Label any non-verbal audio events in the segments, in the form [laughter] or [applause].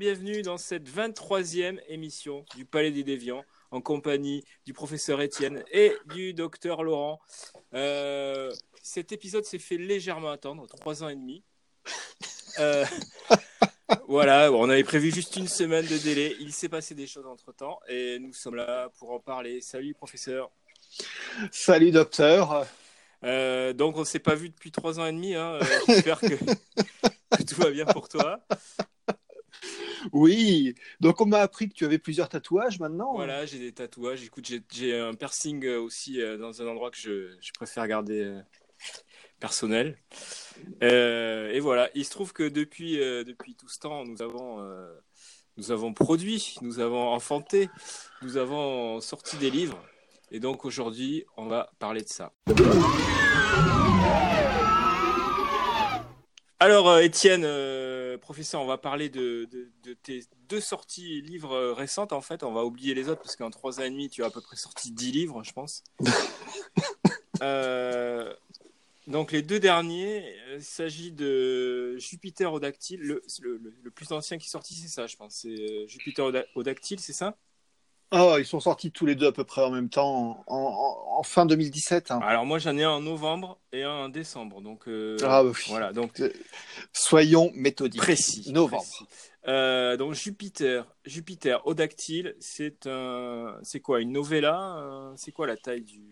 Bienvenue dans cette 23e émission du Palais des Déviants en compagnie du professeur Étienne et du docteur Laurent. Euh, cet épisode s'est fait légèrement attendre, trois ans et demi. Euh, [laughs] voilà, on avait prévu juste une semaine de délai. Il s'est passé des choses entre temps et nous sommes là pour en parler. Salut professeur. Salut docteur. Euh, donc on ne s'est pas vu depuis trois ans et demi. Hein. [laughs] J'espère que, que tout va bien pour toi. Oui, donc on m'a appris que tu avais plusieurs tatouages maintenant. Voilà, j'ai des tatouages. Écoute, j'ai un piercing euh, aussi euh, dans un endroit que je, je préfère garder euh, personnel. et voilà, il se trouve que depuis, depuis tout ce temps, nous avons, nous avons produit, nous avons enfanté, nous avons sorti des livres. Et donc aujourd'hui, on va parler de ça. Alors, Étienne professeur, on va parler de, tes deux sorties livres euh, récentes. En fait, on va oublier les autres parce qu'en trois ans et demi, tu as à peu près sorti dix livres, je pense. [laughs] Euh, donc, les deux derniers, euh, il s'agit de Jupiter au dactyle. Le, le, plus ancien qui est sorti, c'est ça, je pense. C'est Jupiter au dactyle, c'est ça? Oh, ils sont sortis tous les deux à peu près en même temps, en, fin 2017. Hein. Alors moi j'en ai un en novembre et un en décembre, donc euh, ah, bah voilà. Donc euh, soyons méthodiques. Précis. Novembre. Euh, donc Jupiter, Jupiter au dactyle, c'est un, c'est quoi une novella C'est quoi la taille du,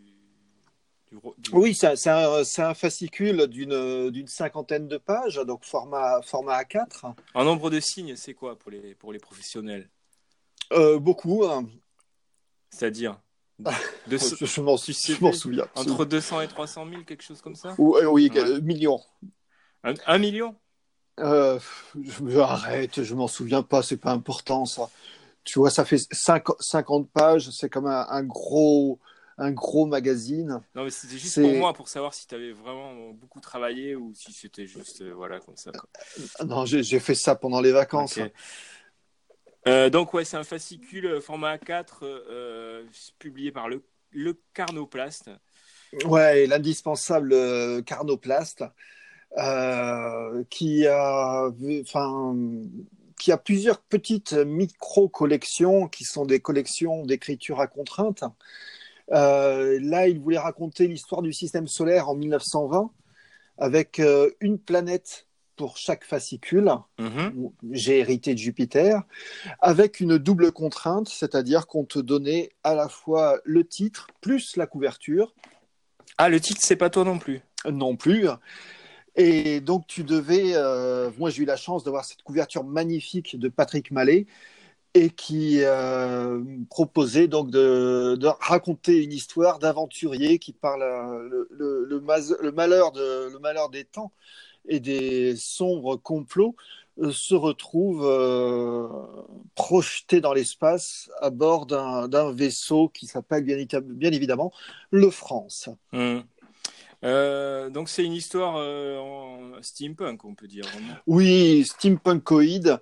Oui, c'est un, un, fascicule d'une cinquantaine de pages, donc format format A4. En nombre de signes, c'est quoi pour les pour les professionnels? Beaucoup. Hein. C'est-à-dire Je m'en souviens. Entre 200 et 300 000, quelque chose comme ça Oui, oui ouais. million. Un, million euh, je, Arrête, je m'en souviens pas, c'est pas important ça. Tu vois, ça fait 50 pages, c'est comme un, gros un gros magazine. Non, mais c'était juste pour moi, pour savoir si tu avais vraiment beaucoup travaillé ou si c'était juste, euh, voilà, comme ça. Non, j'ai fait ça pendant les vacances. Euh, donc ouais, c'est un fascicule euh, format A4 euh, publié par le, le Carnoplast. Ouais, l'indispensable Carnoplast qui a, enfin, qui a plusieurs petites micro-collections qui sont des collections d'écriture à contrainte. là, il voulait raconter l'histoire du système solaire en 1920 avec une planète pour chaque fascicule. Mhm. J'ai hérité de Jupiter, avec une double contrainte, c'est-à-dire qu'on te donnait à la fois le titre plus la couverture. Ah, le titre, c'est pas toi non plus Non plus. Et donc, tu devais. Euh, moi, j'ai eu la chance d'avoir cette couverture magnifique de Patrick Mallet et qui euh, proposait donc de, raconter une histoire d'aventurier qui parle euh, le, le, malheur de, le malheur des temps et des sombres complots euh, se retrouvent euh, projetés dans l'espace à bord d'un vaisseau qui s'appelle bien, bien, évidemment le France. Mmh. Euh, donc c'est une histoire en steampunk, on peut dire. Oui, steampunkoïde,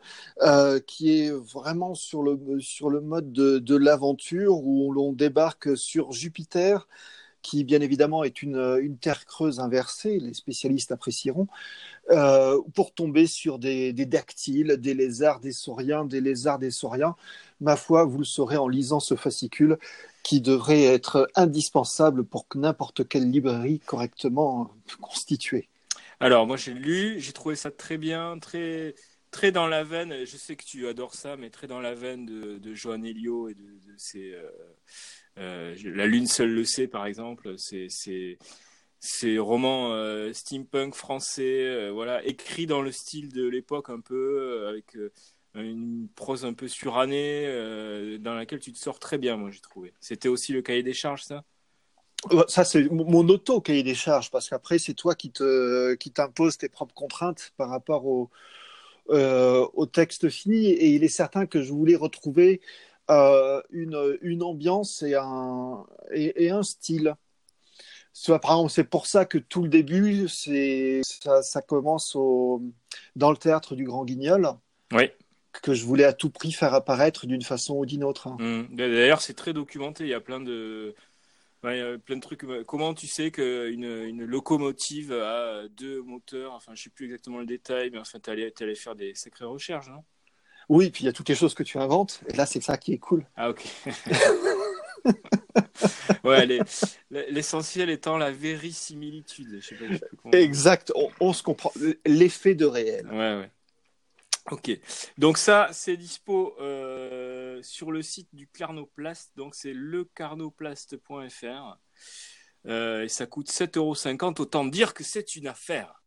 qui est vraiment sur le, sur le mode de, de l'aventure où l'on débarque sur Jupiter qui bien évidemment est une, terre creuse inversée, les spécialistes apprécieront, euh, pour tomber sur des, des, dactyles, des lézards, des sauriens, des lézards, des sauriens. Ma foi, vous le saurez en lisant ce fascicule qui devrait être indispensable pour n'importe quelle librairie correctement constituée. Alors, moi j'ai lu, j'ai trouvé ça très bien, très, très dans la veine, je sais que tu adores ça, mais très dans la veine de, de Joan Elio et de, ses, euh, la Lune seule le sait, par exemple. C'est ces romans euh, steampunk français, euh, voilà, écrits dans le style de l'époque un peu, avec une prose un peu surannée, dans laquelle tu te sors très bien, moi j'ai trouvé. C'était aussi le cahier des charges, ça? Ça, c'est mon auto cahier des charges, parce qu'après, c'est toi qui te qui t'imposes tes propres contraintes par rapport au, au texte fini. Et il est certain que je voulais retrouver euh, une, une, ambiance et un, et, un style. C'est pour ça que tout le début, ça, ça commence au, dans le théâtre du Grand Guignol. Oui. Que je voulais à tout prix faire apparaître d'une façon ou d'une autre. Mmh. D'ailleurs, c'est très documenté. Il y a plein de, plein de trucs. Comment tu sais qu'une une locomotive a deux moteurs? Enfin, je sais plus exactement le détail, mais enfin, tu allais, allais, faire des sacrées recherches, non? Oui, puis il y a toutes les choses que tu inventes. Et là, c'est ça qui est cool. Ah, ok. [laughs] ouais, l'essentiel étant la vérisimilitude. Je sais pas, exact, on, se comprend. L'effet de réel. Ouais, ouais. Ok, donc ça, c'est dispo euh, sur le site du Carnoplast, donc c'est lecarnoplast.fr. Euh, et ça coûte 7,50€. Autant dire que c'est une affaire.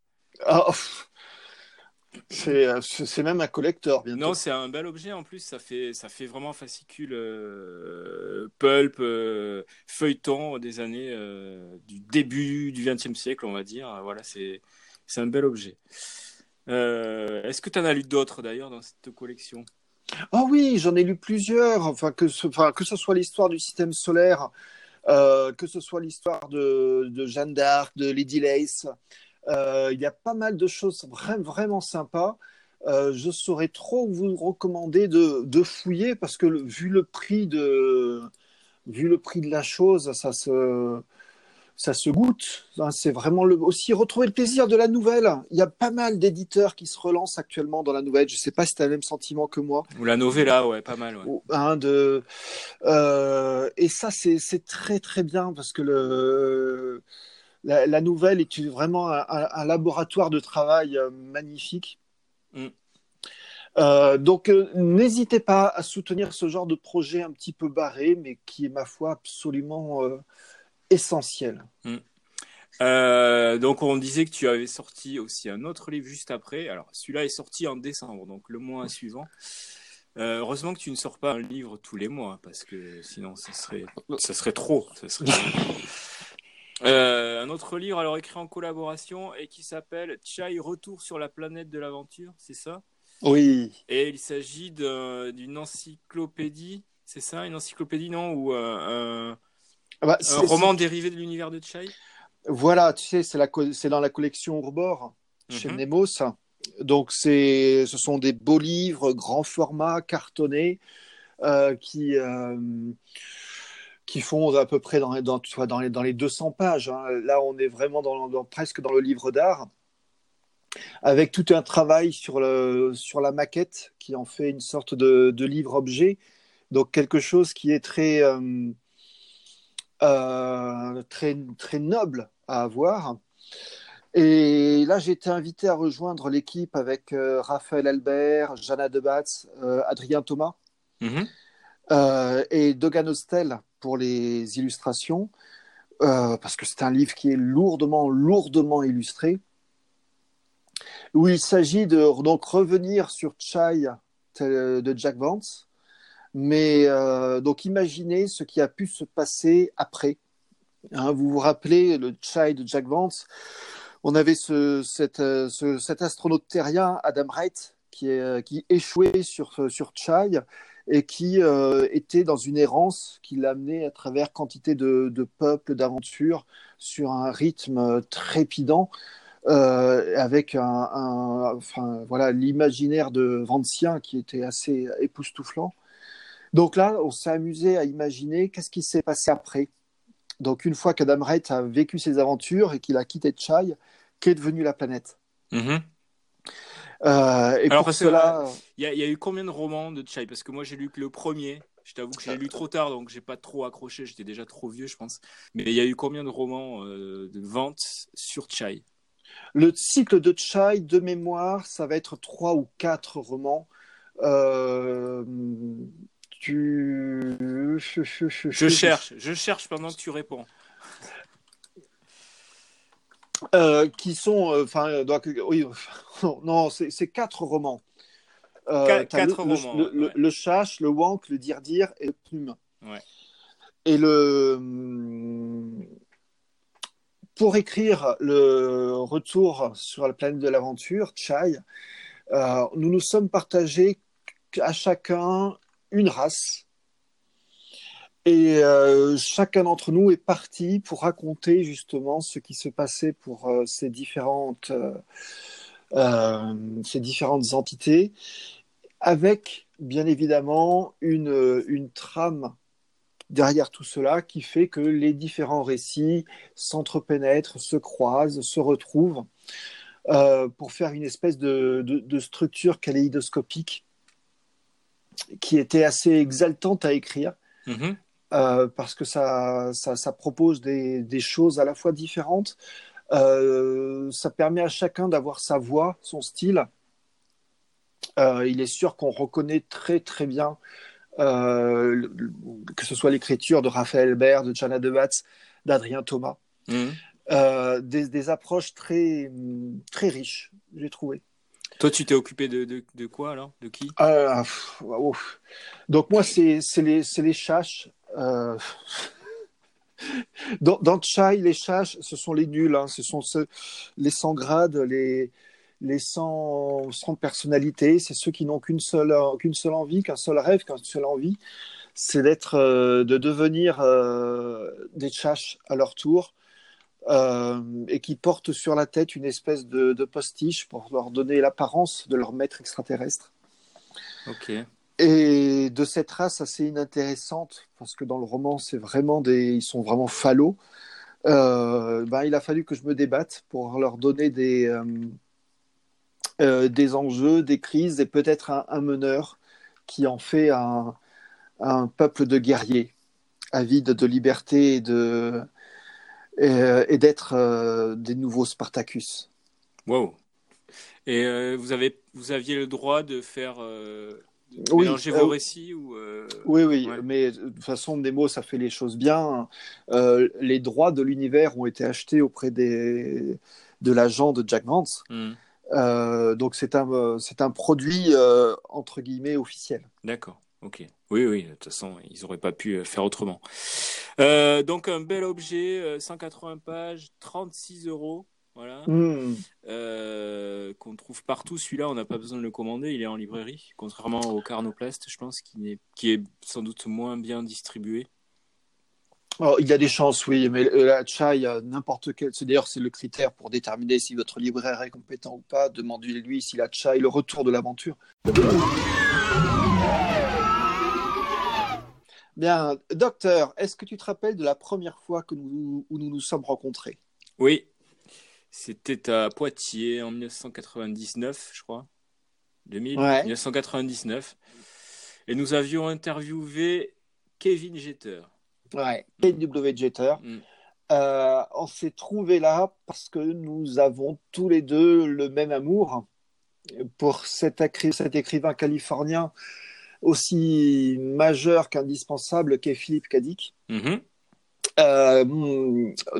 Oh, c'est même un collector. Non, c'est un bel objet en plus. Ça fait, ça fait vraiment fascicule euh, pulp, feuilleton des années du début du XXe siècle, on va dire. Voilà, c'est un bel objet. Euh, est-ce que tu en as lu d'autres d'ailleurs dans cette collection? Ah oui, j'en ai lu plusieurs. Enfin, que ce, enfin, que ce soit l'histoire du système solaire, euh, que ce soit l'histoire de, Jeanne d'Arc, de Lady Lace. Euh, il y a pas mal de choses vraiment, vraiment sympas. je saurais trop vous recommander de, de fouiller parce que vu le prix de vu le prix de la chose, ça se ça se goûte. Hein, c'est vraiment le... aussi retrouver le plaisir de la nouvelle. Il y a pas mal d'éditeurs qui se relancent actuellement dans la nouvelle. Je ne sais pas si tu as le même sentiment que moi. Ou la novella, ouais, pas mal. Ouais. de... Euh, et ça, c'est très très bien parce que le... la, nouvelle est vraiment un, laboratoire de travail euh, magnifique. Mm. Euh, donc, n'hésitez pas à soutenir ce genre de projet un petit peu barré, mais qui est, ma foi, absolument essentiel. Mm. Euh, donc on disait que tu avais sorti aussi un autre livre juste après. Alors celui-là est sorti en décembre, donc le mois suivant. Euh, heureusement que tu ne sors pas un livre tous les mois, parce que sinon ça serait, ça serait trop. [laughs] Euh, un autre livre alors écrit en collaboration et qui s'appelle Chai Retour sur la planète de l'aventure, c'est ça? Oui. Et il s'agit d'une encyclopédie, c'est ça? Une encyclopédie, non? Ou un ah bah, un roman dérivé de l'univers de Chai? Voilà, tu sais, c'est dans la collection Urbor chez mhm. Nemos. Donc, ce sont des beaux livres, grand format, cartonnés, euh, qui, euh, qui font à peu près dans, dans, dans, les, dans les 200 pages. Hein. Là, on est vraiment dans, presque dans le livre d'art, avec tout un travail sur, le, sur la maquette qui en fait une sorte de, de livre-objet. Donc, quelque chose qui est très. Euh, euh, très, très noble à avoir. Et là, j'ai été invité à rejoindre l'équipe avec euh, Raphaël Albert, Jana Debatz, Adrien Thomas mhm. et Dogan Hostel pour les illustrations, parce que c'est un livre qui est lourdement, lourdement illustré, où il s'agit de donc revenir sur Chai de Jack Vance, mais euh, donc imaginez ce qui a pu se passer après. Hein, vous vous rappelez le Chai de Jack Vance? On avait ce, cet, euh, ce, cet astronaute terrien, Adam Wright, qui, est, euh, qui échouait sur, sur Chai et qui était dans une errance qui l'amenait à travers quantité de, peuples, d'aventures, sur un rythme trépidant. Euh, avec un, enfin, voilà l'imaginaire de Vancien qui était assez époustouflant. Donc là, on s'est amusé à imaginer qu'est-ce qui s'est passé après. Donc une fois qu'Adam Wright a vécu ses aventures et qu'il a quitté Chai, qu'est devenue la planète mm-hmm. Euh, et Alors, pour cela, il y, a eu combien de romans de Chai Parce que moi, j'ai lu que le premier. Je t'avoue que j'ai lu trop tard, donc j'ai pas trop accroché. J'étais déjà trop vieux, je pense. Mais il y a eu combien de romans euh, de vente sur Chai Le cycle de Chai, de mémoire, ça va être trois ou quatre romans. Euh, tu... Je cherche, je cherche pendant que tu réponds. Euh, qui sont, euh, enfin, euh, oui, [laughs] non, c'est quatre romans. quatre le, romans. Le, le, chash, le wank, le dire-dire et le plume. Ouais. Et le. Hum, pour écrire le retour sur la planète de l'aventure, Chai, nous nous sommes partagés à chacun une race. Et euh, chacun d'entre nous est parti pour raconter justement ce qui se passait pour euh, ces, différentes, euh, ces différentes entités, avec bien évidemment une, une trame derrière tout cela qui fait que les différents récits s'entrepénètrent, se croisent, se retrouvent pour faire une espèce de, de, structure kaléidoscopique qui était assez exaltante à écrire. Mhm. Euh, parce que ça, ça, ça propose des, des choses à la fois différentes. Euh, ça permet à chacun d'avoir sa voix, son style. Euh, il est sûr qu'on reconnaît très très bien le- que ce soit l'écriture de Raphaël Bert, de Jana Debatz, d'Adrien Thomas. Euh, des, des approches très, très riches, j'ai trouvé. Toi, tu t'es occupé de, de, de quoi alors? De qui? Euh. Donc moi, c'est les, c'est les chaches. Euh, [laughs] Dans, Chai, les chaches, ce sont les nuls. hein. Ce sont ceux- les sans grade, les, les sans, personnalité. C'est ceux qui n'ont qu'une seule, qu'une seule envie, qu'un seul rêve, qu'une seule envie. C'est d'être, euh, de devenir euh, des chaches à leur tour. et qui portent sur la tête une espèce de, de postiche pour leur donner l'apparence de leur maître extraterrestre. Ok. Et de cette race assez inintéressante, parce que dans le roman, c'est vraiment des, ils sont vraiment falots. ben, il a fallu que je me débatte pour leur donner des, euh, euh, des enjeux, des crises et peut-être un, meneur qui en fait un, un peuple de guerriers, avides de liberté et de et, d'être des nouveaux Spartacus. Wow. Et vous avez, vous aviez le droit de faire, Oui, mélanger euh, vos récits ou euh, Oui, oui, Ouais. mais de toute façon, Nemo, ça fait les choses bien. Euh, les droits de l'univers ont été achetés auprès des, de l'agent de Jack Vance. hmm, Euh, donc, c'est un, euh, c'est un produit, euh, entre guillemets, officiel. D'accord. Ok. Oui, oui. De toute façon, ils n'auraient pas pu euh, faire autrement. Euh, donc un bel objet, euh, 180 pages, 36 euros. Voilà. Hmm. Euh, qu'on trouve partout. Celui-là, on n'a pas besoin de le commander, il est en librairie, contrairement au Carnoplast, je pense, qui est, qui est sans doute moins bien distribué. Alors, il y a des chances, oui, mais euh, la chai, n'importe quel. C'est d'ailleurs c'est le critère pour déterminer si votre libraire est compétent ou pas. Demandez-lui si la chai, le retour de l'aventure. Bien, docteur, est-ce que tu te rappelles de la première fois que nous, où nous nous sommes rencontrés? Oui, c'était à Poitiers en 1999, je crois. 2000, Ouais. 1999. Et nous avions interviewé Kevin Jeter. Ouais. KW Jeter. Mm. Euh, on s'est trouvé là parce que nous avons tous les deux le même amour pour cet, écri- cet écrivain californien aussi majeur qu'indispensable qu'est Philippe Cadic. Mhm. Euh,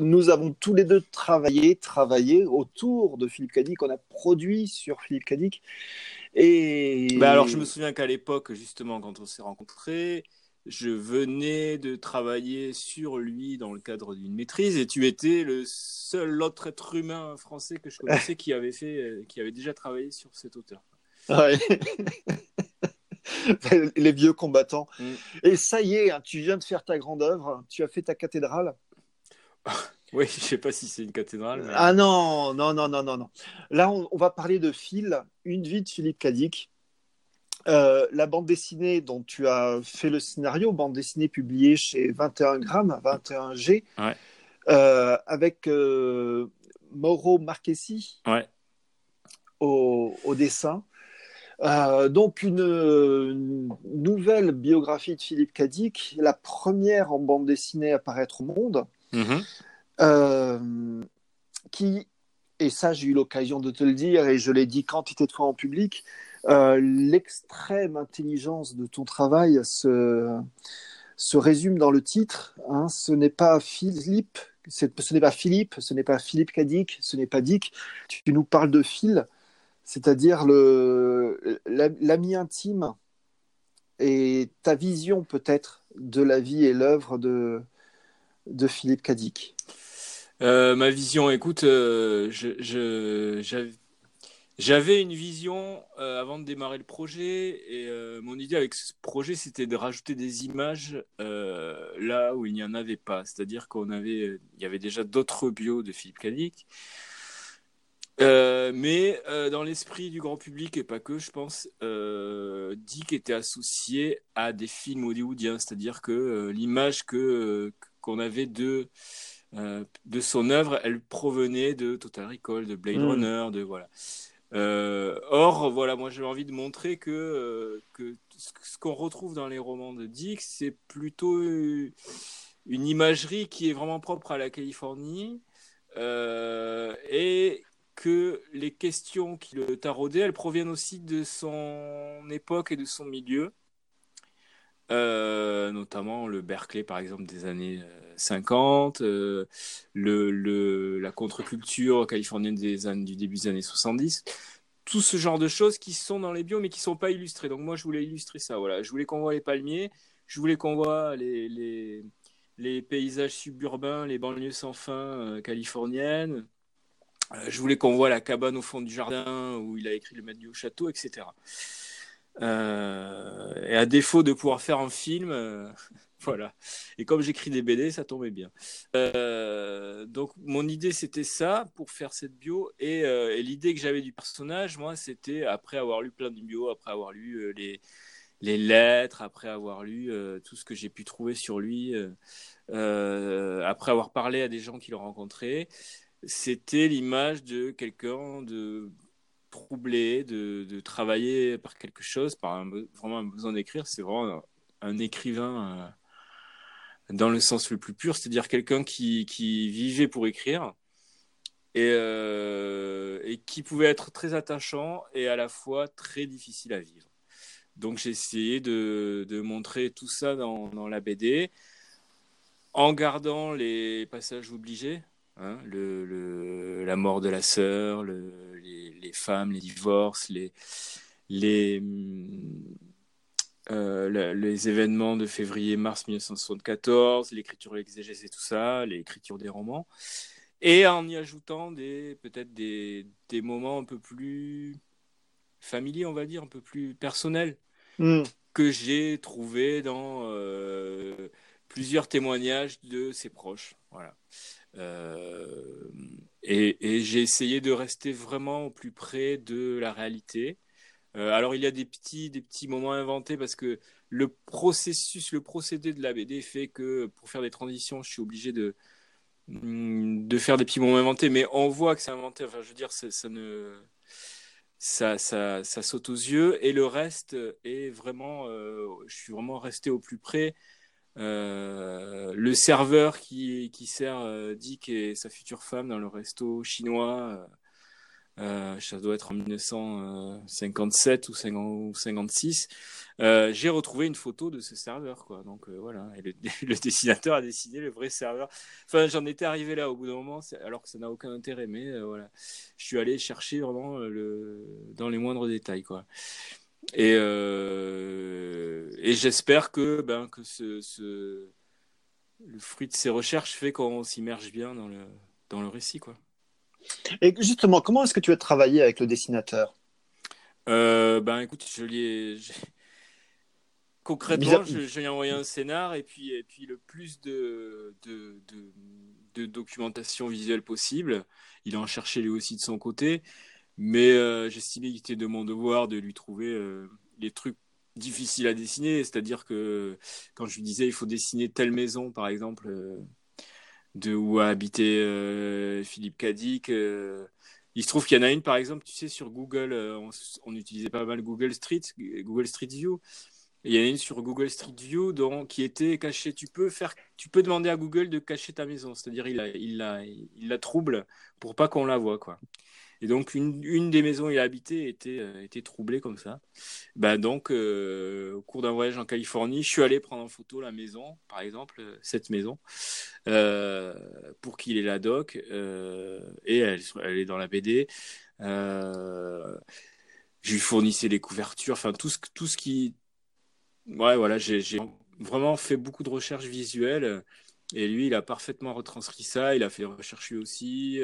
nous avons tous les deux travaillé, travaillé autour de Philippe Cadic. On a produit sur Philippe Cadic. Et Bah alors, je me souviens qu'à l'époque, justement, quand on s'est rencontrés, je venais de travailler sur lui dans le cadre d'une maîtrise et tu étais le seul autre être humain français que je connaissais qui avait fait, euh, qui avait déjà travaillé sur cet auteur. Ouais. [laughs] [laughs] les vieux combattants. Mm. Et ça y est, hein, tu viens de faire ta grande œuvre, tu as fait ta cathédrale. [laughs] Oui, je sais pas si c'est une cathédrale. mais- Ah non, non, non, non, non, non. Là, on, on va parler de Phil, une vie de Philippe Cadic. Euh, la bande dessinée dont tu as fait le scénario, bande dessinée publiée chez 21 grammes, 21G, Ouais. euh, avec euh, Mauro Marchesi Ouais. au, au dessin. Euh, donc une, une nouvelle biographie de Philippe Cadic, la première en bande dessinée à paraître au monde, Mhm. euh, qui, et ça j'ai eu l'occasion de te le dire et je l'ai dit quantité de fois en public, euh, l'extrême intelligence de ton travail se, se résume dans le titre. hein. ce n'est pas Philippe, ce n'est pas Philippe, ce n'est pas Philippe Cadic, ce n'est pas Dick. Tu nous parles de Phil, c'est-à-dire l'ami intime et ta vision peut-être de la vie et l'œuvre de de Philippe Cadic. Euh, ma vision, écoute, euh, j'avais, une vision euh, avant de démarrer le projet et mon idée avec ce projet, c'était de rajouter des images là où il n'y en avait pas. C'est-à-dire qu'on avait, il y avait déjà d'autres bios de Philippe Cadic. Euh, mais euh, dans l'esprit du grand public et pas que, je pense, euh, Dick était associé à des films hollywoodiens, c'est-à-dire que euh, l'image que euh, qu'on avait de euh, de son œuvre, elle provenait de Total Recall, de Blade Mm. Runner, de voilà. or, voilà, moi j'ai envie de montrer que, que ce qu'on retrouve dans les romans de Dick, c'est plutôt une imagerie qui est vraiment propre à la Californie et que les questions qui le taraudaient, elles proviennent aussi de son époque et de son milieu. Euh, notamment le Berkeley, par exemple, des années 50, euh, le, le, la contre-culture californienne des années, du début des années 70. Tout ce genre de choses qui sont dans les bios, mais qui ne sont pas illustrées. Donc moi, je voulais illustrer ça. Voilà. Je voulais qu'on voit les palmiers, je voulais qu'on voit les, paysages suburbains, les banlieues sans fin euh, californiennes. Euh, je voulais qu'on voit la cabane au fond du jardin où il a écrit le maître du château, etc. Euh, et à défaut de pouvoir faire un film, euh, [laughs] voilà. Et comme j'écris des BD, ça tombait bien. donc mon idée c'était ça pour faire cette bio. Et, l'idée que j'avais du personnage, moi, c'était après avoir lu plein de bio, après avoir lu les, les lettres, après avoir lu tout ce que j'ai pu trouver sur lui, après avoir parlé à des gens qui l'ont rencontré c'était l'image de quelqu'un de troublé, de, de, travailler par quelque chose, par un, vraiment un besoin d'écrire. C'est vraiment un, écrivain euh, dans le sens le plus pur, c'est-à-dire quelqu'un qui, qui, vivait pour écrire et, euh, et, qui pouvait être très attachant et à la fois très difficile à vivre. Donc j'ai essayé de, de, montrer tout ça dans, dans la BD en gardant les passages obligés Hein, le, la mort de la sœur, les, les, femmes, les divorces, les, les, euh, les événements de février-mars 1974, l'écriture exégèse et tout ça, l'écriture des romans, et en y ajoutant des peut-être des, des, moments un peu plus familiers, on va dire, un peu plus personnels, hmm. que j'ai trouvé dans euh, plusieurs témoignages de ses proches. Voilà. Euh, et, j'ai essayé de rester vraiment au plus près de la réalité. Euh, alors il y a des petits, des petits moments inventés parce que le processus, le procédé de la BD fait que pour faire des transitions, je suis obligé de, mm, de faire des petits moments inventés, mais on voit que c'est inventé. Enfin, je veux dire, ça, ne, ça, ça, saute aux yeux et le reste est vraiment, euh, je suis vraiment resté au plus près euh, le serveur qui, qui sert euh, Dick et sa future femme dans le resto chinois, euh, ça doit être en 1957 ou 56. j'ai retrouvé une photo de ce serveur, quoi. Donc voilà, [laughs] le, dessinateur a dessiné le vrai serveur. Enfin, j'en étais arrivé là au bout d'un moment, alors que ça n'a aucun intérêt, mais voilà, je suis allé chercher vraiment le, dans les moindres détails, quoi. Et, euh, et j'espère que, ben, que ce, ce, le fruit de ces recherches fait qu'on s'immerge bien dans le, dans le récit. Quoi. Et justement, comment est-ce que tu as travaillé avec le dessinateur? Euh, Ben écoute, je l'ai. Concrètement, je, lui ai envoyé un scénar et puis, et puis le plus de, de, de, de documentation visuelle possible. Il a en cherché lui aussi de son côté. Mais euh, j'estimais qu'il était de mon devoir de lui trouver euh, les trucs difficiles à dessiner. C'est-à-dire que quand je lui disais il faut dessiner telle maison, par exemple, euh, de où a habité Philippe Cadic, il se trouve qu'il y en a une, par exemple, tu sais, sur Google, on, utilisait pas mal Google Street, Google Street View. il y en a une sur Google Street View donc, qui était cachée. Tu peux, faire, tu peux demander à Google de cacher ta maison. C'est-à-dire, il la trouble pour pas qu'on la voit. Quoi. Et donc, une, une des maisons où il a habité était, euh, était troublée comme ça. Bah, donc, euh, au cours d'un voyage en Californie, je suis allé prendre en photo la maison, par exemple, euh, cette maison, pour qu'il ait la doc. et elle, elle, est dans la BD. je lui fournissais les couvertures, enfin, tout ce, tout ce qui. Ouais, voilà, j'ai vraiment fait beaucoup de recherches visuelles. Et lui, il a parfaitement retranscrit ça. Il a fait des recherches lui aussi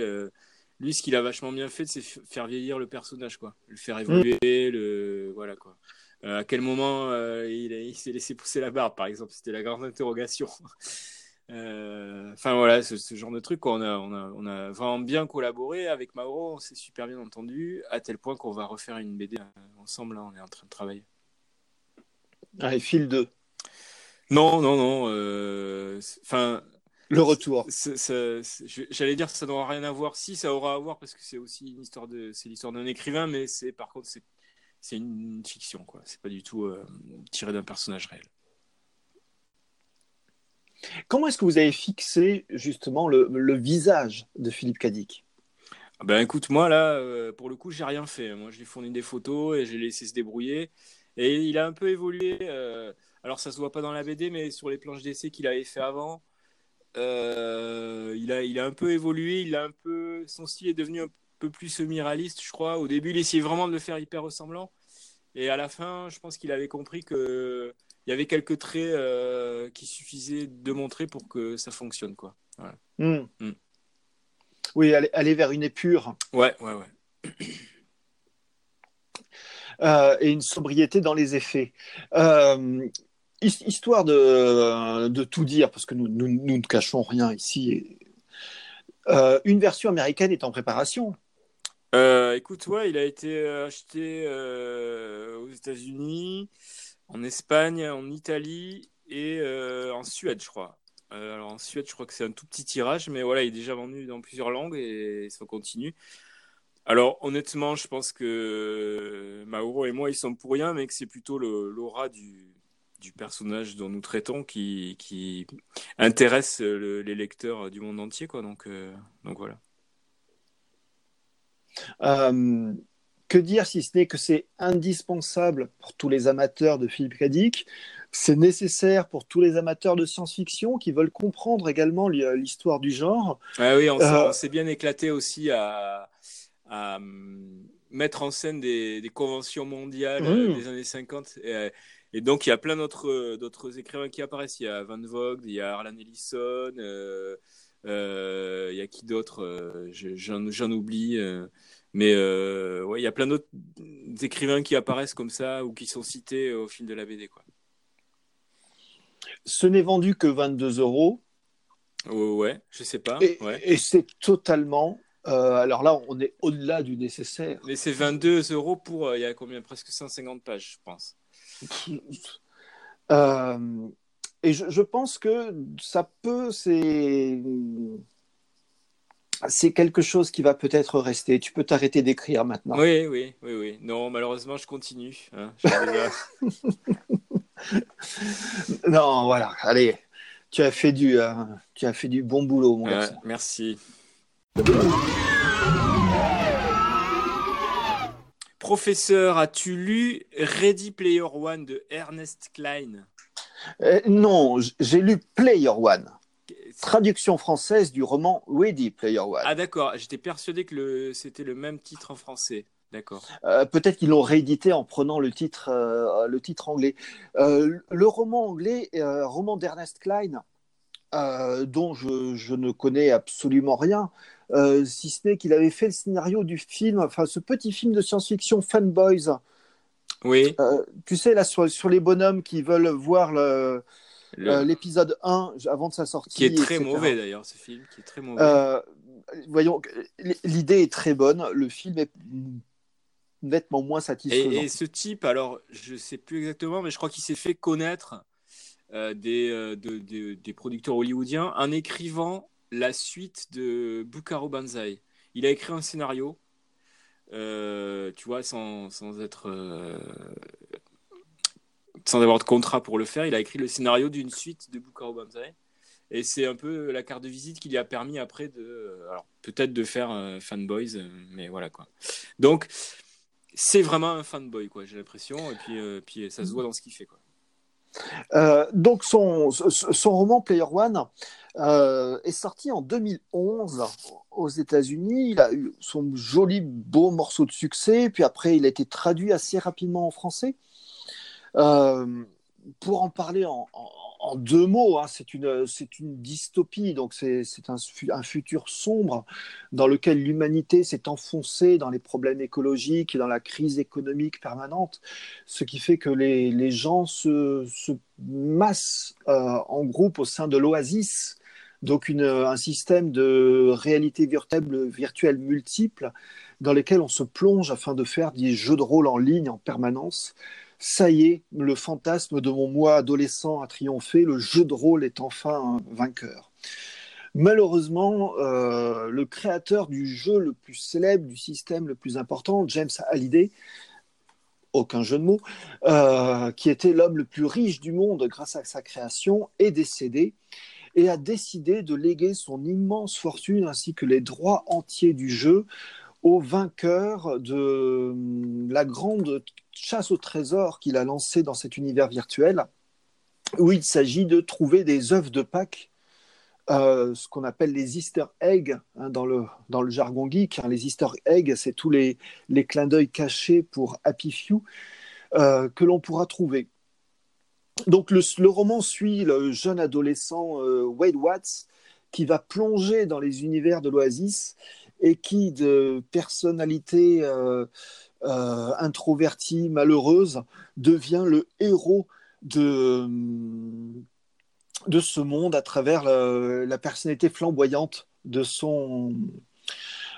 lui, ce qu'il a vachement bien fait, c'est faire vieillir le personnage, quoi. Le faire évoluer, le. Voilà, quoi. Euh, à quel moment euh, il, s'est laissé pousser la barbe, par exemple? C'était la grande interrogation. [laughs] Euh, enfin, voilà, ce, genre de truc, On, a, on, a, on a vraiment bien collaboré avec Mauro, on s'est super bien entendu, à tel point qu'on va refaire une BD ensemble, là, on est en train de travailler. Ah, et fil 2 Non, non, non. Enfin le retour. J'allais dire que ça n'aura rien à voir. Si, ça aura à voir parce que c'est aussi une histoire de, c'est l'histoire d'un écrivain, mais c'est par contre c'est, c'est une fiction quoi. C'est pas du tout euh, tiré d'un personnage réel. Comment est-ce que vous avez fixé justement le, le visage de Philippe Cadic? Ah Ben écoute, moi là, euh, pour le coup, j'ai rien fait. Moi, je lui ai fourni des photos et j'ai laissé se débrouiller. Et il a un peu évolué. Euh, alors ça se voit pas dans la BD, mais sur les planches d'essai qu'il avait fait avant, euh, il, a, il a un peu évolué, il a un peu, son style est devenu un peu plus semi-réaliste, je crois. Au début, il essayait vraiment de le faire hyper ressemblant. Et à la fin, je pense qu'il avait compris qu'il y avait quelques traits euh, qui suffisaient de montrer pour que ça fonctionne. Quoi. Hmm. Hmm. Oui, aller, vers une épure. Ouais, ouais, ouais. Euh, et une sobriété dans les effets. Euh, histoire de, tout dire, parce que nous, nous, ne cachons rien ici, euh, une version américaine est en préparation. écoute, ouais, il a été acheté aux États-Unis, en Espagne, en Italie et en Suède, je crois. alors en Suède, je crois que c'est un tout petit tirage, mais voilà, il est déjà vendu dans plusieurs langues et ça continue. Alors honnêtement, je pense que Mauro et moi, ils sont pour rien, mais que c'est plutôt l'aura du, du, personnage dont nous traitons qui, qui intéresse les lecteurs du monde entier. Quoi. Donc, euh, donc voilà. Euh, que dire si ce n'est que c'est indispensable pour tous les amateurs de Philippe Cadic c'est nécessaire pour tous les amateurs de science-fiction qui veulent comprendre également l'histoire du genre. Ah oui, on s'est euh, bien éclaté aussi à, à mettre en scène des, des conventions mondiales euh, des années 50. Et, euh, et, donc, il y a plein d'autres, euh, d'autres écrivains qui apparaissent. Il y a Van Vogt, il y a Harlan Ellison, euh, il y a qui d'autre j'en, j'en oublie. mais ouais, il y a plein d'autres écrivains qui apparaissent comme ça ou qui sont cités au fil de la BD. Quoi. Ce n'est vendu que 22 euros. Oh, ouais, je sais pas. Et, ouais. et c'est totalement euh, alors là, on est au-delà du nécessaire. Mais c'est 22 euros pour, euh, il y a combien? Presque 150 pages, je pense. Euh, et je, pense que ça peut, c'est. C'est quelque chose qui va peut-être rester. Tu peux t'arrêter d'écrire maintenant. Oui, oui, oui, oui. Non, malheureusement, je continue. Hein. [laughs] non, voilà. Allez, tu as fait du, tu as fait du bon boulot, mon garçon. Merci. Professeur, as-tu lu Ready Player One de Ernest Klein? Euh, Non, j'ai lu Player One. Traduction française du roman Ready Player One. Ah d'accord, j'étais persuadé que c'était le même titre en français. D'accord. Euh, peut-être qu'ils l'ont réédité en prenant le titre, euh, le titre anglais. le roman anglais, roman d'Ernest Klein, dont je, je, ne connais absolument rien, euh, si ce n'est qu'il avait fait le scénario du film, enfin ce petit film de science-fiction Fanboys. Oui. Euh, tu sais, là, sur, sur, les bonhommes qui veulent voir le, euh, l'épisode 1 avant de sa sortie. Qui est très mauvais d'ailleurs, ce film, qui est très mauvais. voyons, l'idée est très bonne, le film est nettement moins satisfaisant. Et, ce type, alors, je sais plus exactement, mais je crois qu'il s'est fait connaître des, des producteurs hollywoodiens en écrivant la suite de Bukaro Banzai. Il a écrit un scénario, euh, tu vois, sans, sans être. Euh, sans avoir de contrat pour le faire. Il a écrit le scénario d'une suite de Bukaro Banzai. Et c'est un peu la carte de visite qui lui a permis après de. Alors, peut-être de faire euh, Fanboys, mais voilà quoi. Donc, c'est vraiment un fanboy, quoi, j'ai l'impression. Et puis, puis ça se voit dans ce qu'il fait, quoi. Donc son, son, roman Player One euh, est sorti en 2011 aux États-Unis. Il a eu son joli, beau morceau de succès, puis après, il a été traduit assez rapidement en français. Euh, pour en parler en, deux mots, hein, c'est une, dystopie, donc c'est un, futur sombre dans lequel l'humanité s'est enfoncée dans les problèmes écologiques et dans la crise économique permanente, ce qui fait que les, gens se, se massent euh, en groupe au sein de l'oasis donc un système de réalité virtuelle, virtuelle multiple dans lequel on se plonge afin de faire des jeux de rôle en ligne en permanence. Ça y est, le fantasme de mon moi adolescent a triomphé, le jeu de rôle est enfin vainqueur. Malheureusement, euh, le créateur du jeu le plus célèbre, du système le plus important, James Hallyday, aucun jeu de mots, euh, qui était l'homme le plus riche du monde grâce à sa création, est décédé et a décidé de léguer son immense fortune ainsi que les droits entiers du jeu au vainqueur de la grande chasse au trésor qu'il a lancée dans cet univers virtuel, où il s'agit de trouver des œufs de Pâques euh, ce qu'on appelle les Easter eggs hein, dans, le, jargon geek. Hein. Les Easter eggs, c'est tous les, clins d'œil cachés pour Happy Few euh, que l'on pourra trouver. Donc le, le, roman suit le jeune adolescent euh, Wade Watts qui va plonger dans les univers de l'Oasis et qui, de personnalité introvertie, malheureuse, devient le héros de de ce monde à travers la, personnalité flamboyante de son,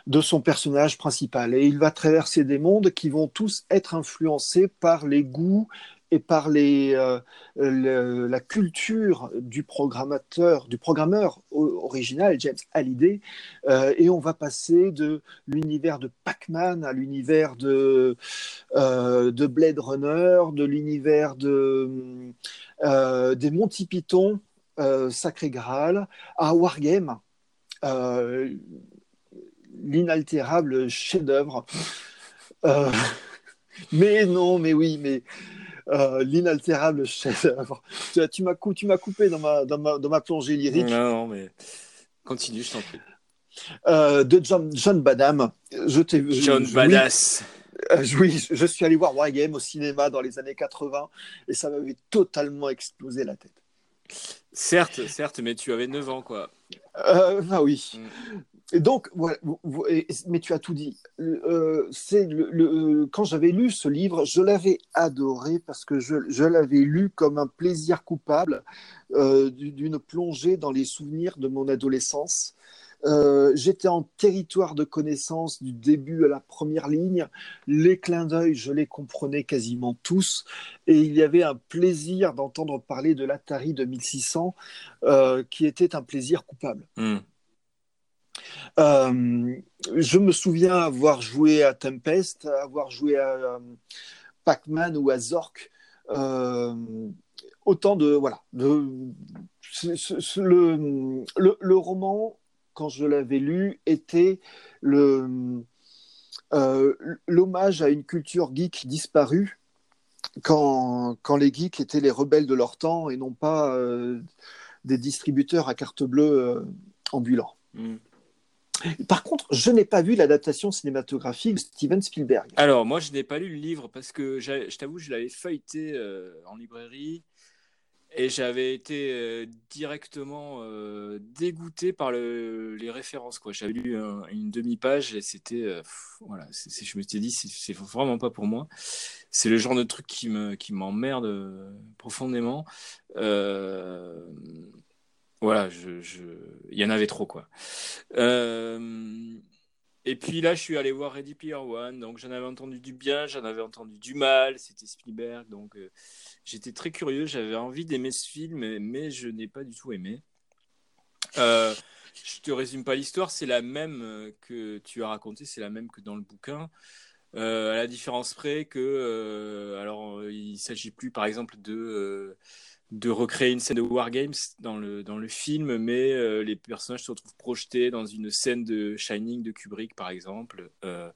de son personnage principal. Et il va traverser des mondes qui vont tous être influencés par les goûts et par les, euh, la culture du programmateur, du programmeur original, James Hallyday, euh, et on va passer de l'univers de Pac-Man à l'univers de, euh, de Blade Runner, de l'univers de, des Monty Python, Sacré Graal, à Wargame, l'inaltérable chef-d'œuvre. [laughs] Mais non, mais oui, mais l'inaltérable chef-d'œuvre. Tu, m'as coupé dans ma, dans ma, dans ma plongée lyrique. Non, non, mais continue, je t'en prie. de John, John Badham. Je John Badass. Oui, je suis allé voir Wargame au cinéma dans les années 80 et ça m'avait totalement explosé la tête. Certes, certes, mais tu avais 9 ans, quoi. Euh, ah oui. Mm. Donc, voilà, mais tu as tout dit. Euh, c'est le, quand j'avais lu ce livre, je l'avais adoré parce que je, je l'avais lu comme un plaisir coupable euh, d'une plongée dans les souvenirs de mon adolescence. Euh, j'étais en territoire de connaissance du début à la première ligne. Les clins d'œil, je les comprenais quasiment tous. Et il y avait un plaisir d'entendre parler de l'Atari 2600 euh, qui était un plaisir coupable. Hmm. Euh, je me souviens avoir joué à Tempest, avoir joué à Pac-Man ou à Zork. autant de voilà le, roman quand je l'avais lu, était euh, l'hommage à une culture geek disparue quand, les geeks étaient les rebelles de leur temps et non pas euh, des distributeurs à carte bleue euh, ambulants. Mm. Par contre, je n'ai pas vu l'adaptation cinématographique de Steven Spielberg. Alors, moi, je n'ai pas lu le livre parce que je t'avoue, je l'avais feuilleté en librairie et j'avais été euh, directement euh, dégoûté par le, les références. J'avais lu une demi-page et c'était. Euh, voilà, je me suis dit, c'est vraiment pas pour moi. C'est le genre de truc qui me qui m'emmerde profondément. Voilà, il y en avait trop. quoi. Et puis là, je suis allé voir Ready Player One, donc j'en avais entendu du bien, j'en avais entendu du mal, c'était Spielberg, donc euh, j'étais très curieux, j'avais envie d'aimer ce film, mais, je n'ai pas du tout aimé. Euh, je te résume pas l'histoire, c'est la même euh, que tu as raconté, c'est la même que dans le bouquin. à la différence près que, alors, il s'agit plus, par exemple, de de recréer une scène de Wargames dans le, dans le film, mais euh, les personnages se retrouvent projetés dans une scène de Shining de Kubrick, par exemple. Euh,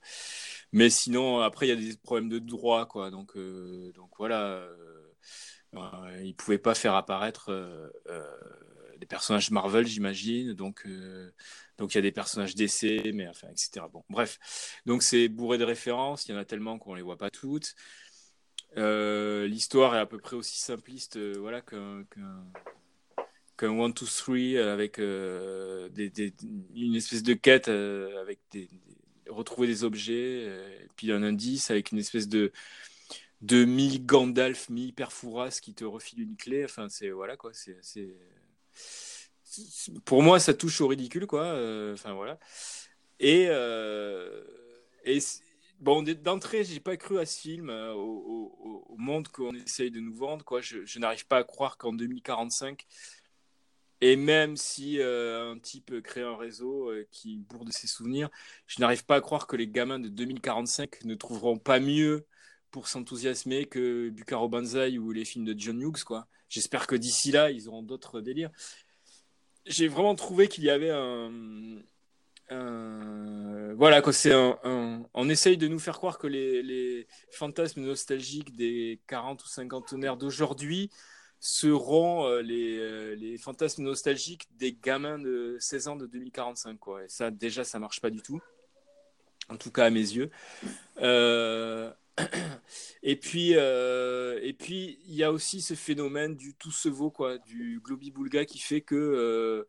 mais sinon, après, il y a des problèmes de droit, quoi. Donc, euh, donc voilà, ils ne pouvaient pas faire apparaître des personnages Marvel, j'imagine. Donc, donc il y a des personnages d'essai, mais enfin, etc. Bon, bref. Donc c'est bourré de références, il y en a tellement qu'on ne les voit pas toutes. Euh, l'histoire est à peu près aussi simpliste euh, voilà, qu'un qu 1, 2, 3 avec euh, une espèce de quête avec retrouver des objets, et puis un indice avec une espèce de, mi-Gandalf, mi-Perfouras qui te refile une clé. Enfin, c'est voilà quoi, c'est pour moi ça touche au ridicule quoi. Enfin voilà. Et, et Bon, d'entrée, j'ai pas cru à ce film, euh, au, monde qu'on essaye de nous vendre. Quoi. Je, n'arrive pas à croire qu'en 2045, Et même si un type crée un réseau qui bourre de ses souvenirs, je n'arrive pas à croire que les gamins de 2045 ne trouveront pas mieux pour s'enthousiasmer que Bucaro Banzai ou les films de John Hughes. quoi. J'espère que d'ici là, ils auront d'autres délires. J'ai vraiment trouvé qu'il y avait un, voilà, quoi, c'est un, on essaye de nous faire croire que les, fantasmes nostalgiques des 40 ou 50 tonnerres d'aujourd'hui seront euh, les, euh, les, fantasmes nostalgiques des gamins de 16 ans de 2045. Quoi. Et ça, déjà, ça marche pas du tout. En tout cas, à mes yeux. Euh, [clears throat] et puis, et puis, il y a aussi ce phénomène du tout se vaut, quoi, du globi-boulga qui fait que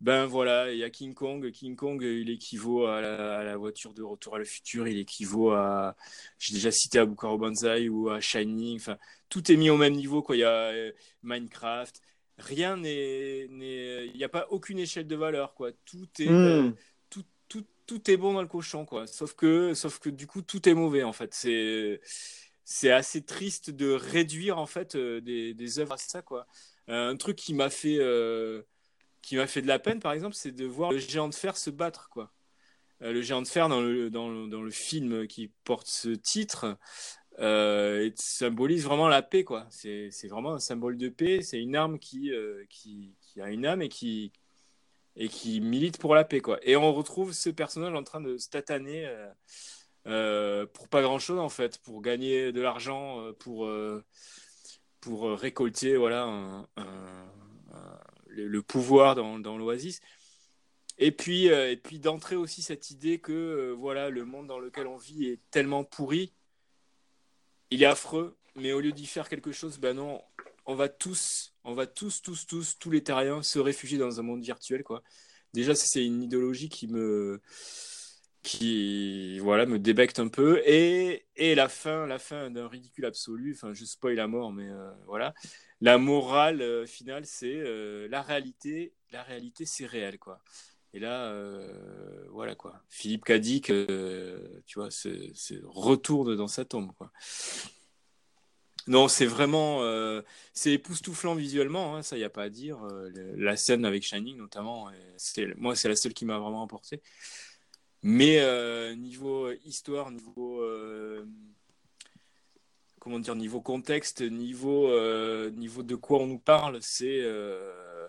ben voilà, il y a King Kong. King Kong, il équivaut à la, voiture de Retour à le futur. Il équivaut à, j'ai déjà cité à Bukaro Banzai ou à Shining. Enfin, tout est mis au même niveau. Quoi. Il y a euh, Minecraft. Rien n'est, il n'y a pas aucune échelle de valeur. Quoi. Tout est, hmm. tout, tout, tout, est bon dans le cochon. Quoi. Sauf que, sauf que du coup, tout est mauvais en fait. C'est, c'est assez triste de réduire en fait euh, des, des œuvres à ça. Quoi. Euh, un truc qui m'a fait qui m'a fait de la peine, par exemple, c'est de voir le géant de fer se battre, quoi. Euh, le géant de fer dans le, dans, dans le film qui porte ce titre euh, symbolise vraiment la paix, quoi. C'est vraiment un symbole de paix. C'est une arme qui, euh, qui, qui, a une âme et qui, et qui milite pour la paix, quoi. Et on retrouve ce personnage en train de se tataner euh, pour pas grand-chose, en fait, pour gagner de l'argent, pour, pour récolter, voilà, un le, pouvoir dans, l'Oasis. Et puis, euh, et puis d'entrer aussi cette idée que euh, voilà, le monde dans lequel on vit est tellement pourri, il est affreux, mais au lieu d'y faire quelque chose, ben non, on va tous, on va tous, tous, tous, tous les terriens se réfugier dans un monde virtuel, quoi. Déjà, c'est une idéologie qui me, qui, voilà, me débecte un peu. Et, et la fin, la fin d'un ridicule absolu. Enfin, je spoil à mort, mais euh, voilà la morale euh, finale, c'est euh, la réalité. La réalité, c'est réel, quoi. Et là, voilà quoi. Philippe Cadic, tu vois, se, retourne dans sa tombe, quoi. Non, c'est vraiment, c'est époustouflant visuellement, hein, ça y a pas à dire. la scène avec Shining notamment, moi c'est la seule qui m'a vraiment emporté. Mais niveau histoire, niveau comment dire, niveau contexte, niveau, euh, niveau de quoi on nous parle, c'est euh,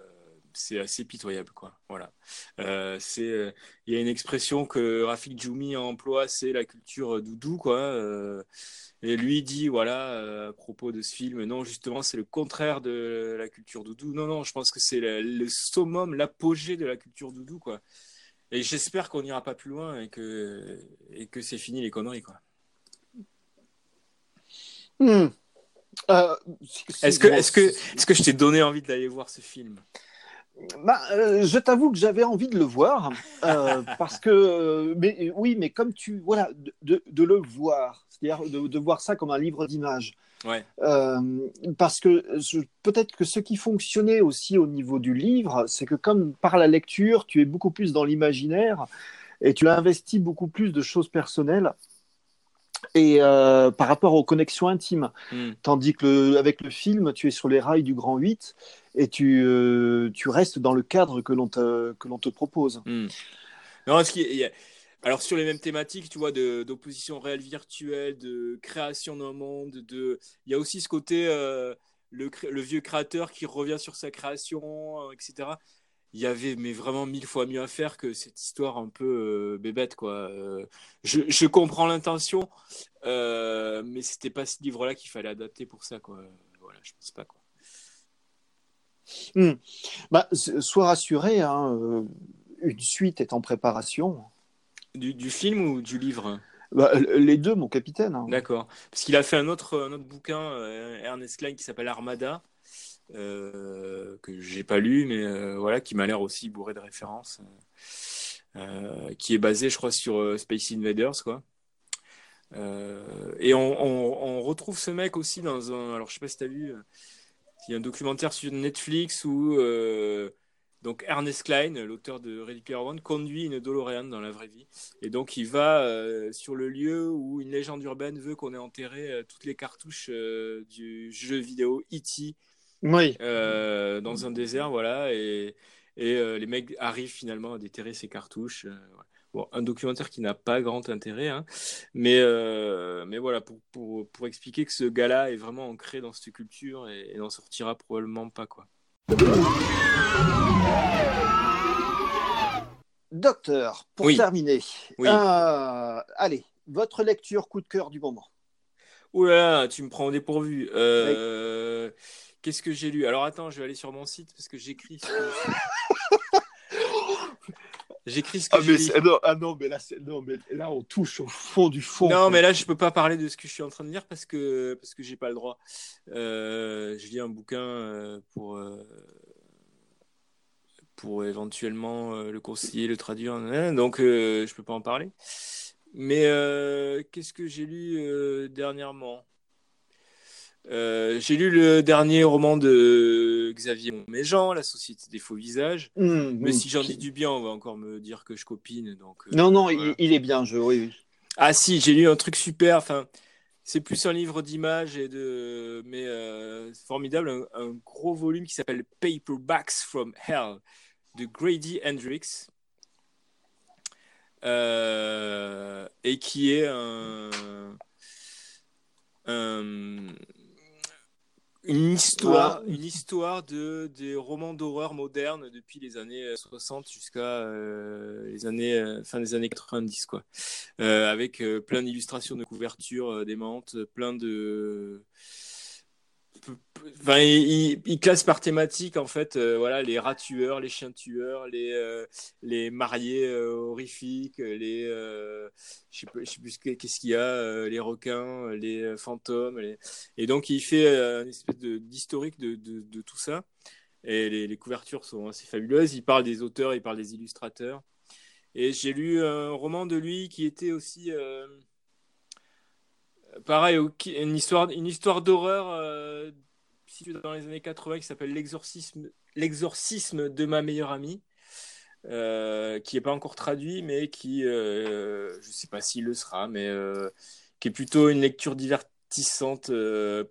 c'est assez pitoyable, quoi. Voilà. Euh, c'est, il y a une expression que Rafik Djoumi emploie, c'est la culture doudou, quoi. et lui dit, voilà, à propos de ce film, non, justement, c'est le contraire de la culture doudou. Non, non, je pense que c'est le, le, summum, l'apogée de la culture doudou, quoi. Et j'espère qu'on n'ira pas plus loin et que, et que c'est fini les conneries, quoi. Hmm. Euh, est-ce que, est que, est que je t'ai donné envie d'aller voir ce film? Bah, euh, je t'avoue que j'avais envie de le voir euh, [laughs] parce que, mais oui, mais comme tu, voilà, de, de le voir, c'est-à-dire de, de, voir ça comme un livre d'images. Ouais. parce que peut-être que ce qui fonctionnait aussi au niveau du livre, c'est que comme par la lecture, tu es beaucoup plus dans l'imaginaire et tu investis beaucoup plus de choses personnelles et euh, par rapport aux connexions intimes. Hmm. Tandis que le, avec le film, tu es sur les rails du Grand 8 et tu, euh, tu restes dans le cadre que l'on te, que l'on te propose. Hmm. Non, alors sur les mêmes thématiques, tu vois, d'opposition réelle virtuelle, de création d'un monde, de, il y a aussi ce côté euh, le, vieux créateur qui revient sur sa création, etc il y avait mais vraiment mille fois mieux à faire que cette histoire un peu euh, bébête quoi. Euh, je, je, comprends l'intention, euh, mais c'était pas ce livre-là qu'il fallait adapter pour ça quoi. Voilà, je pense pas quoi. Hmm. Bah, sois rassuré, hein, euh, une suite est en préparation. Du, du film ou du livre? Bah, les deux, mon capitaine. Hein. D'accord. Parce qu'il a fait un autre, un autre bouquin, Ernest Klein, qui s'appelle Armada, euh, que j'ai pas lu, mais euh, voilà, qui m'a l'air aussi bourré de références, euh, qui est basé, je crois, sur Space Invaders, quoi. et on, on, retrouve ce mec aussi dans un. Alors, je sais pas si tu as vu, il y a un documentaire sur Netflix où donc Ernest Klein, l'auteur de Ready Player One, conduit une DeLorean dans la vraie vie. Et donc il va sur le lieu où une légende urbaine veut qu'on ait enterré toutes les cartouches du jeu vidéo E.T Oui. euh, dans un désert, voilà, et, et euh, les mecs arrivent finalement à déterrer ces cartouches. euh, ouais. Bon, un documentaire qui n'a pas grand intérêt, hein, mais, euh, mais voilà, pour, pour, pour expliquer que ce gars-là est vraiment ancré dans cette culture et, et n'en sortira probablement pas, quoi. Docteur, pour Oui. terminer, Oui. euh, allez, votre lecture coup de cœur du moment. Là, tu me prends au dépourvu. Euh, Qu'est-ce que j'ai lu? Alors attends, je vais aller sur mon site parce que j'écris. [laughs] J'écris ce que Ah, mais c'est- non, ah non, mais là, non, mais là, on touche au fond du fond. Non, mais là, je peux pas parler de ce que je suis en train de lire parce que parce que j'ai pas le droit. Euh, je lis un bouquin euh, pour euh, pour éventuellement le conseiller, le traduire, donc euh, je peux pas en parler. Mais euh, qu'est-ce que j'ai lu dernièrement? Euh, j'ai lu le dernier roman de Xavier Méjean, La Société des faux visages. Hum, Mais hum, si j'en dis du bien, on va encore me dire que je copine. Donc, euh, Non, non, voilà. il, il est bien, je. Oui, oui. Ah si, j'ai lu un truc super. Enfin, c'est plus un livre d'images et de, mais euh, formidable, un, un gros volume qui s'appelle Paperbacks from Hell de Grady Hendrix et qui est un, un- une histoire, une histoire de des romans d'horreur modernes depuis les années 60 jusqu'à euh, les années euh, fin des années 90 quoi. Euh, avec euh, plein d'illustrations de couverture euh, démentes, plein de Enfin, il, classe par thématique en fait, euh, voilà, les rats tueurs, les chiens tueurs, les euh, les mariés euh, horrifiques, les je sais plus ce que- qu'est-ce qu'il y a, les requins, les fantômes, et donc il fait une espèce d'historique de, de, tout ça. Et les, les couvertures sont assez fabuleuses. Il parle des auteurs, il parle des illustrateurs. Et j'ai lu un roman de lui qui était aussi pareil, une histoire, une histoire d'horreur euh, située dans les années 80 qui s'appelle L'exorcisme, L'exorcisme de ma meilleure amie, euh, qui n'est pas encore traduit, mais qui, euh, je ne sais pas s'il le sera, mais qui est plutôt une lecture divertissante,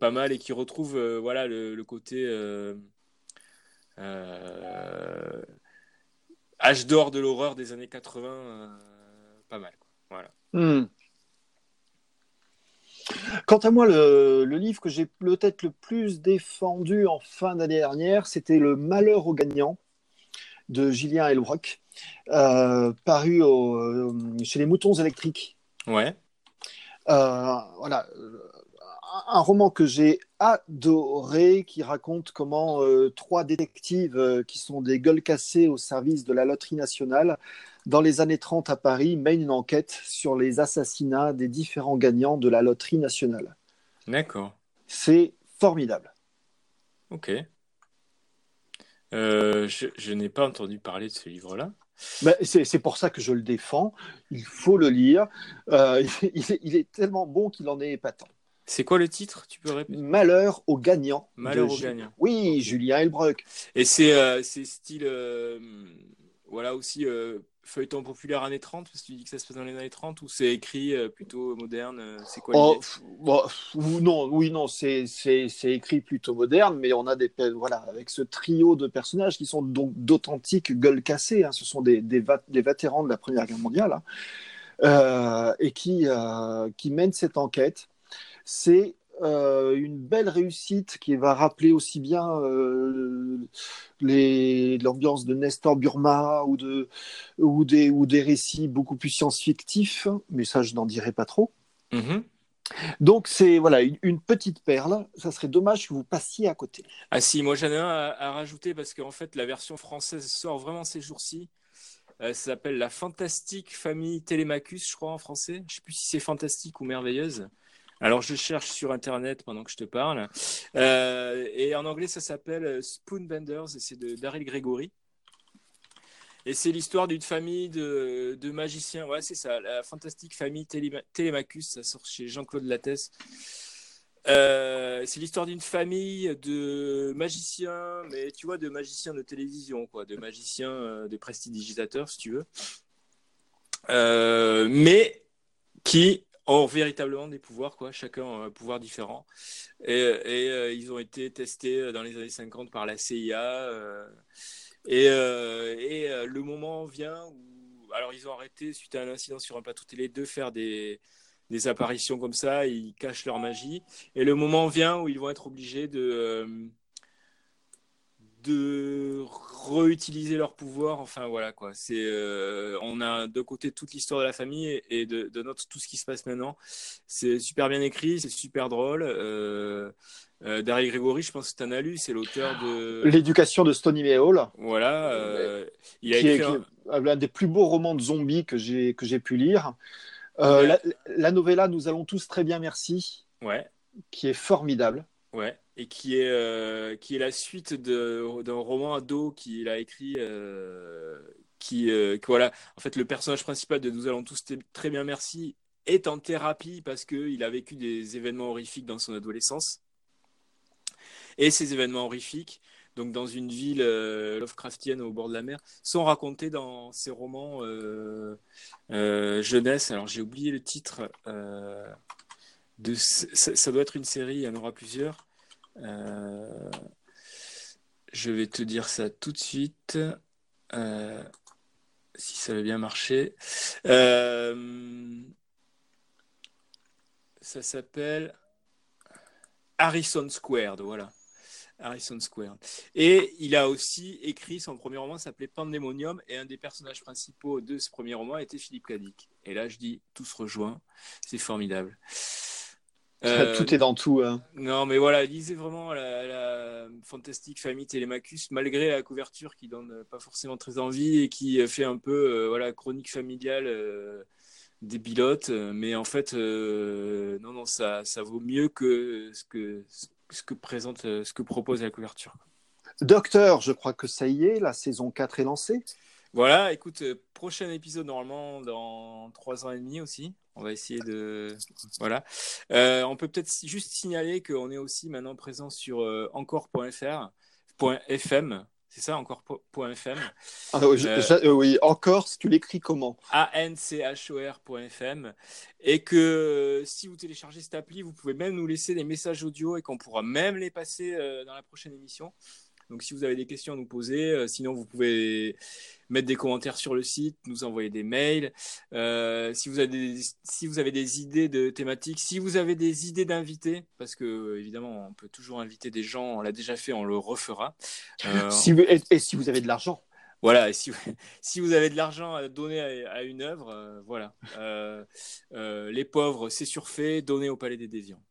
pas mal, et qui retrouve voilà, le, le côté âge d'or de l'horreur des années 80, euh, pas mal. Voilà. Hmm. Quant à moi, le, le livre que j'ai peut-être le plus défendu en fin d'année dernière, c'était Le Malheur aux gagnants de Julien Elbrock, euh, paru au- euh, chez les Moutons électriques. Ouais. Euh, voilà, un roman que j'ai adoré qui raconte comment trois détectives qui sont des gueules cassées au service de la loterie nationale dans les années 30 à Paris mènent une enquête sur les assassinats des différents gagnants de la loterie nationale. D'accord. C'est formidable. Ok. Euh, je, je n'ai pas entendu parler de ce livre-là. Ben, c'est pour ça que je le défends. Il faut le lire. Euh, [laughs] il, est, il est tellement bon qu'il en est épatant. C'est quoi le titre? Tu peux répéter? Malheur aux gagnants. Malheur aux Ju- gagnants. Oui, Julien Elbrock. Et c'est euh, style, euh, voilà aussi feuilleton populaire années 30, parce que tu dis que ça se passe dans les années 30, ou c'est écrit euh, plutôt moderne euh, C'est quoi Oh, bon, non, oui, non, c'est écrit plutôt moderne, mais on a des voilà avec ce trio de personnages qui sont donc d'authentiques gueules cassées. hein. ce sont des, des, des vétérans de la Première Guerre mondiale hein, euh, et qui euh, qui mènent cette enquête. C'est euh, une belle réussite qui va rappeler aussi bien euh, l'ambiance de Nestor Burma ou, de, ou, des, ou des récits beaucoup plus science-fictifs, mais ça je n'en dirai pas trop. Mhm. Donc c'est voilà une, une petite perle. Ça serait dommage que vous passiez à côté. Ah si, moi j'en ai un à, à rajouter parce qu'en fait la version française sort vraiment ces jours-ci. Euh, ça s'appelle La Fantastique Famille Télémachus, je crois en français. Je sais plus si c'est fantastique ou merveilleuse. Alors je cherche sur internet pendant que je te parle. Euh, et en anglais ça s'appelle Spoonbenders et c'est de Daryl Gregory. Et c'est l'histoire d'une famille de, de magiciens. Ouais, c'est ça, la fantastique famille Téléma- Télémachus. Ça sort chez Jean-Claude Lattès. Euh, c'est l'histoire d'une famille de magiciens, mais tu vois, de magiciens de télévision, quoi, de magiciens, euh, de prestidigitateurs, si tu veux. Euh, mais qui ont véritablement des pouvoirs, quoi. Chacun a un pouvoir différent. Et, et ils ont été testés dans les années 50 par la CIA. et, et le moment vient où, alors ils ont arrêté suite à un incident sur un plateau télé de faire des des apparitions comme ça, ils cachent leur magie. Et le moment vient où ils vont être obligés euh, de réutiliser leur pouvoir. Enfin voilà quoi. C'est, euh, on a de côté toute l'histoire de la famille et de, de, notre tout ce qui se passe maintenant. C'est super bien écrit, c'est super drôle. Euh, euh Daryl Gregory, je pense que tu en as lu, c'est l'auteur de L'éducation de Stony Hall. Voilà, il a écrit un... des plus beaux romans de zombies que j'ai que j'ai pu lire. Euh, la, la, novella Nous allons tous très bien, merci. Ouais. Qui est formidable. Ouais. Et qui est, euh, qui est la suite d'un roman ado qu'il a écrit. Euh, qui, voilà, en fait, le personnage principal de Nous allons tous très bien, merci est en thérapie parce qu'il a vécu des événements horrifiques dans son adolescence. Et ces événements horrifiques donc dans une ville euh, Lovecraftienne au bord de la mer, sont racontés dans ses romans euh, euh, jeunesse. Alors j'ai oublié le titre. de, ça, doit être une série, il y en aura plusieurs. Je vais te dire ça tout de suite. si ça va bien marcher. ça s'appelle Harrison Squared, voilà. Harrison Square. Et il a aussi écrit son premier roman, s'appelait Pandemonium, et un des personnages principaux de ce premier roman était Philippe Cadic. Et là, je dis, tout se rejoint, c'est formidable. Euh, [laughs] tout est dans tout. Hein. Non, mais voilà, lisez vraiment la, fantastique famille Télémachus, malgré la couverture qui donne pas forcément très envie et qui fait un peu euh, voilà chronique familiale euh, des pilotes. Mais en fait, non, non, ça, ça vaut mieux que ce que ce que présente, euh, ce que propose la couverture. Docteur, je crois que ça y est, la saison 4 est lancée. Voilà, écoute, euh, prochain épisode normalement dans 3 ans et demi aussi. On va essayer de. Voilà. Euh, on peut peut-être juste signaler qu'on est aussi maintenant présent sur encore.fr, .fm, c'est ça, encore.fm ah, oui, euh, oui, encore, tu l'écris comment? A-N-C-H-O-R.fm. Et que si vous téléchargez cette appli, vous pouvez même nous laisser des messages audio et qu'on pourra même les passer euh, dans la prochaine émission. Donc si vous avez des questions à nous poser, euh, sinon vous pouvez mettre des commentaires sur le site, nous envoyer des mails. Euh, si, vous avez des, si vous avez des idées de thématiques, si vous avez des idées d'invités, parce que évidemment on peut toujours inviter des gens, on l'a déjà fait, on le refera. Euh, [laughs] si et, si vous avez de l'argent. Voilà, si, [laughs] si vous avez de l'argent à donner à, une œuvre, voilà. les pauvres, c'est surfait, donnez au Palais des Déviants.